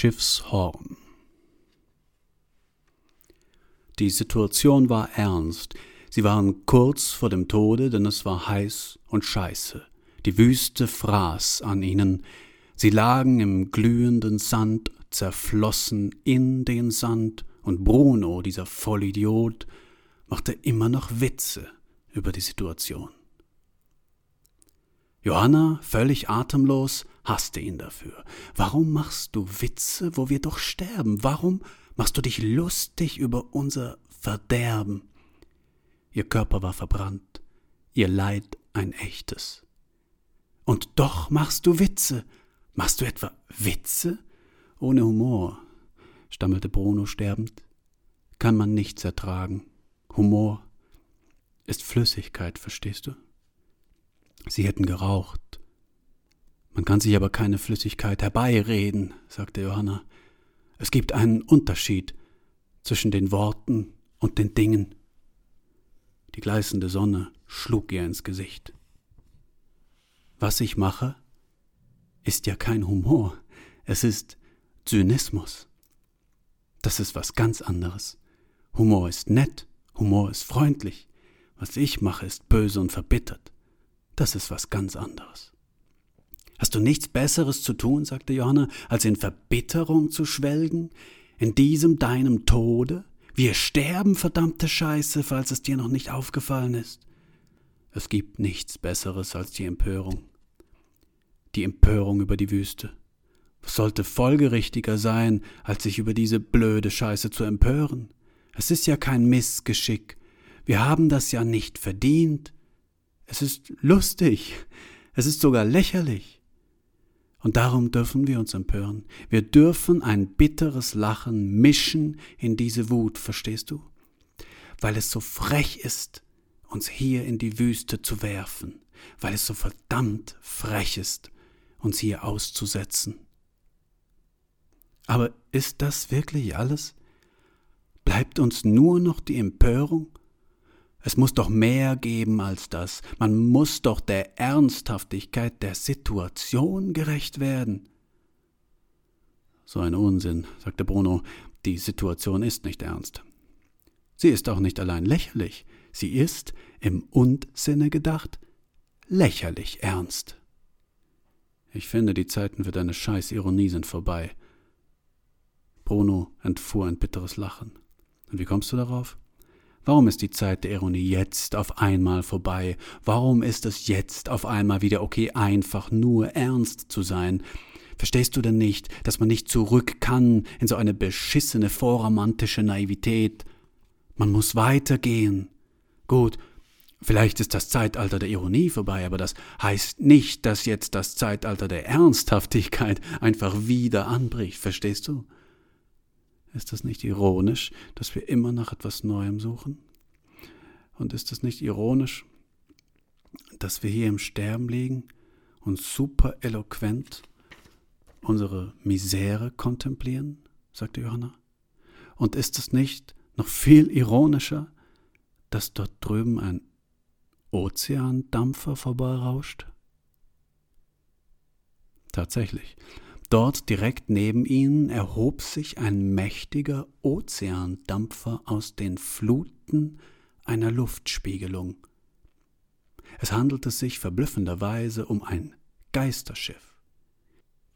Schiffshorn. Die Situation war ernst. Sie waren kurz vor dem Tode, denn es war heiß und scheiße. Die Wüste fraß an ihnen. Sie lagen im glühenden Sand, zerflossen in den Sand, und Bruno, dieser Vollidiot, machte immer noch Witze über die Situation. Johanna, völlig atemlos, hasste ihn dafür. Warum machst du Witze, wo wir doch sterben? Warum machst du dich lustig über unser Verderben? Ihr Körper war verbrannt, ihr Leid ein echtes. Und doch machst du Witze. Machst du etwa Witze? Ohne Humor, stammelte Bruno sterbend, kann man nichts ertragen. Humor ist Flüssigkeit, verstehst du? Sie hätten geraucht. Man kann sich aber keine Flüssigkeit herbeireden, sagte Johanna. Es gibt einen Unterschied zwischen den Worten und den Dingen. Die gleißende Sonne schlug ihr ins Gesicht. Was ich mache, ist ja kein Humor, es ist Zynismus. Das ist was ganz anderes. Humor ist nett, Humor ist freundlich. Was ich mache, ist böse und verbittert das ist was ganz anderes. Hast du nichts Besseres zu tun, sagte Johanna, als in Verbitterung zu schwelgen, in diesem deinem Tode? Wir sterben, verdammte Scheiße, falls es dir noch nicht aufgefallen ist. Es gibt nichts Besseres als die Empörung. Die Empörung über die Wüste. Was sollte folgerichtiger sein, als sich über diese blöde Scheiße zu empören? Es ist ja kein Missgeschick. Wir haben das ja nicht verdient. Es ist lustig. Es ist sogar lächerlich. Und darum dürfen wir uns empören. Wir dürfen ein bitteres Lachen mischen in diese Wut, verstehst du? Weil es so frech ist, uns hier in die Wüste zu werfen, weil es so verdammt frech ist, uns hier auszusetzen. Aber ist das wirklich alles? Bleibt uns nur noch die Empörung es muss doch mehr geben als das. Man muss doch der Ernsthaftigkeit der Situation gerecht werden. So ein Unsinn, sagte Bruno. Die Situation ist nicht ernst. Sie ist auch nicht allein lächerlich. Sie ist, im Und-Sinne gedacht, lächerlich ernst. Ich finde, die Zeiten für deine Scheiß-Ironie sind vorbei. Bruno entfuhr ein bitteres Lachen. Und wie kommst du darauf? Warum ist die Zeit der Ironie jetzt auf einmal vorbei? Warum ist es jetzt auf einmal wieder okay, einfach nur ernst zu sein? Verstehst du denn nicht, dass man nicht zurück kann in so eine beschissene vorromantische Naivität? Man muss weitergehen. Gut, vielleicht ist das Zeitalter der Ironie vorbei, aber das heißt nicht, dass jetzt das Zeitalter der Ernsthaftigkeit einfach wieder anbricht, verstehst du? Ist das nicht ironisch, dass wir immer nach etwas Neuem suchen? Und ist es nicht ironisch, dass wir hier im Sterben liegen und super eloquent unsere Misere kontemplieren? sagte Johanna. Und ist es nicht noch viel ironischer, dass dort drüben ein Ozeandampfer vorbeirauscht? Tatsächlich, Dort direkt neben ihnen erhob sich ein mächtiger Ozeandampfer aus den Fluten einer Luftspiegelung. Es handelte sich verblüffenderweise um ein Geisterschiff.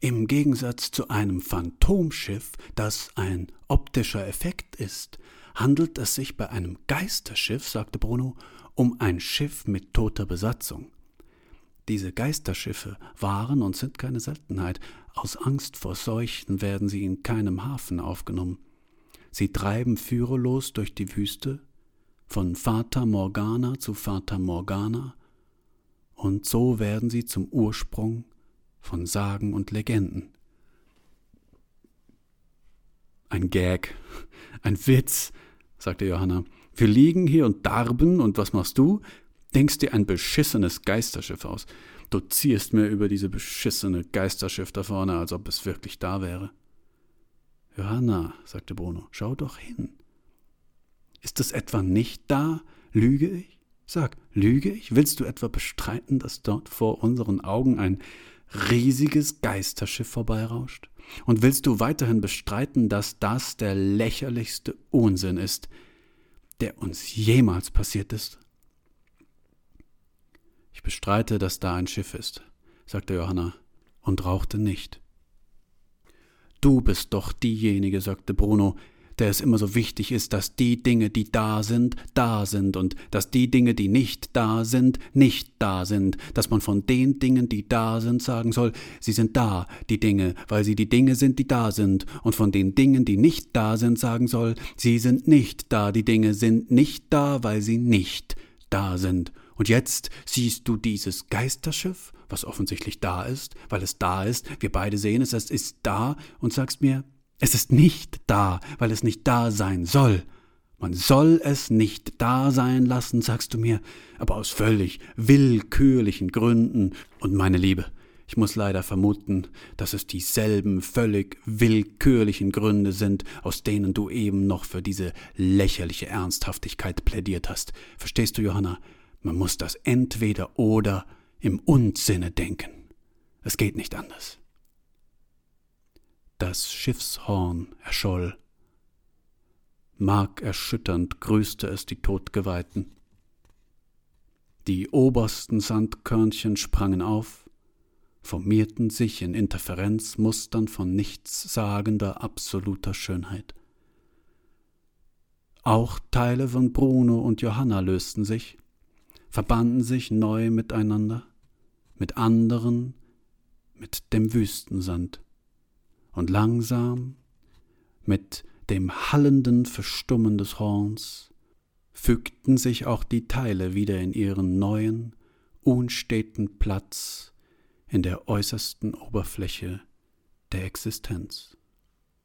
Im Gegensatz zu einem Phantomschiff, das ein optischer Effekt ist, handelt es sich bei einem Geisterschiff, sagte Bruno, um ein Schiff mit toter Besatzung. Diese Geisterschiffe waren und sind keine Seltenheit. Aus Angst vor Seuchen werden sie in keinem Hafen aufgenommen. Sie treiben führerlos durch die Wüste, von Fata Morgana zu Fata Morgana, und so werden sie zum Ursprung von Sagen und Legenden. Ein Gag, ein Witz, sagte Johanna. Wir liegen hier und darben, und was machst du? Denkst dir ein beschissenes Geisterschiff aus. Du ziehst mir über diese beschissene Geisterschiff da vorne, als ob es wirklich da wäre. Johanna, sagte Bruno, schau doch hin. Ist es etwa nicht da? Lüge ich? Sag, lüge ich? Willst du etwa bestreiten, dass dort vor unseren Augen ein riesiges Geisterschiff vorbeirauscht? Und willst du weiterhin bestreiten, dass das der lächerlichste Unsinn ist, der uns jemals passiert ist? Ich bestreite, dass da ein Schiff ist, sagte Johanna und rauchte nicht. Du bist doch diejenige, sagte Bruno, der es immer so wichtig ist, dass die Dinge, die da sind, da sind und dass die Dinge, die nicht da sind, nicht da sind, dass man von den Dingen, die da sind, sagen soll, sie sind da, die Dinge, weil sie die Dinge sind, die da sind, und von den Dingen, die nicht da sind, sagen soll, sie sind nicht da, die Dinge sind nicht da, weil sie nicht da sind. Und jetzt siehst du dieses Geisterschiff, was offensichtlich da ist, weil es da ist, wir beide sehen es, es ist da, und sagst mir, es ist nicht da, weil es nicht da sein soll. Man soll es nicht da sein lassen, sagst du mir, aber aus völlig willkürlichen Gründen. Und meine Liebe, ich muss leider vermuten, dass es dieselben völlig willkürlichen Gründe sind, aus denen du eben noch für diese lächerliche Ernsthaftigkeit plädiert hast. Verstehst du, Johanna? Man muss das entweder oder im Unsinne denken. Es geht nicht anders. Das Schiffshorn erscholl. Markerschütternd grüßte es die Todgeweihten. Die obersten Sandkörnchen sprangen auf, formierten sich in Interferenzmustern von nichtssagender absoluter Schönheit. Auch Teile von Bruno und Johanna lösten sich, verbanden sich neu miteinander, mit anderen, mit dem Wüstensand und langsam, mit dem hallenden Verstummen des Horns, fügten sich auch die Teile wieder in ihren neuen, unsteten Platz in der äußersten Oberfläche der Existenz.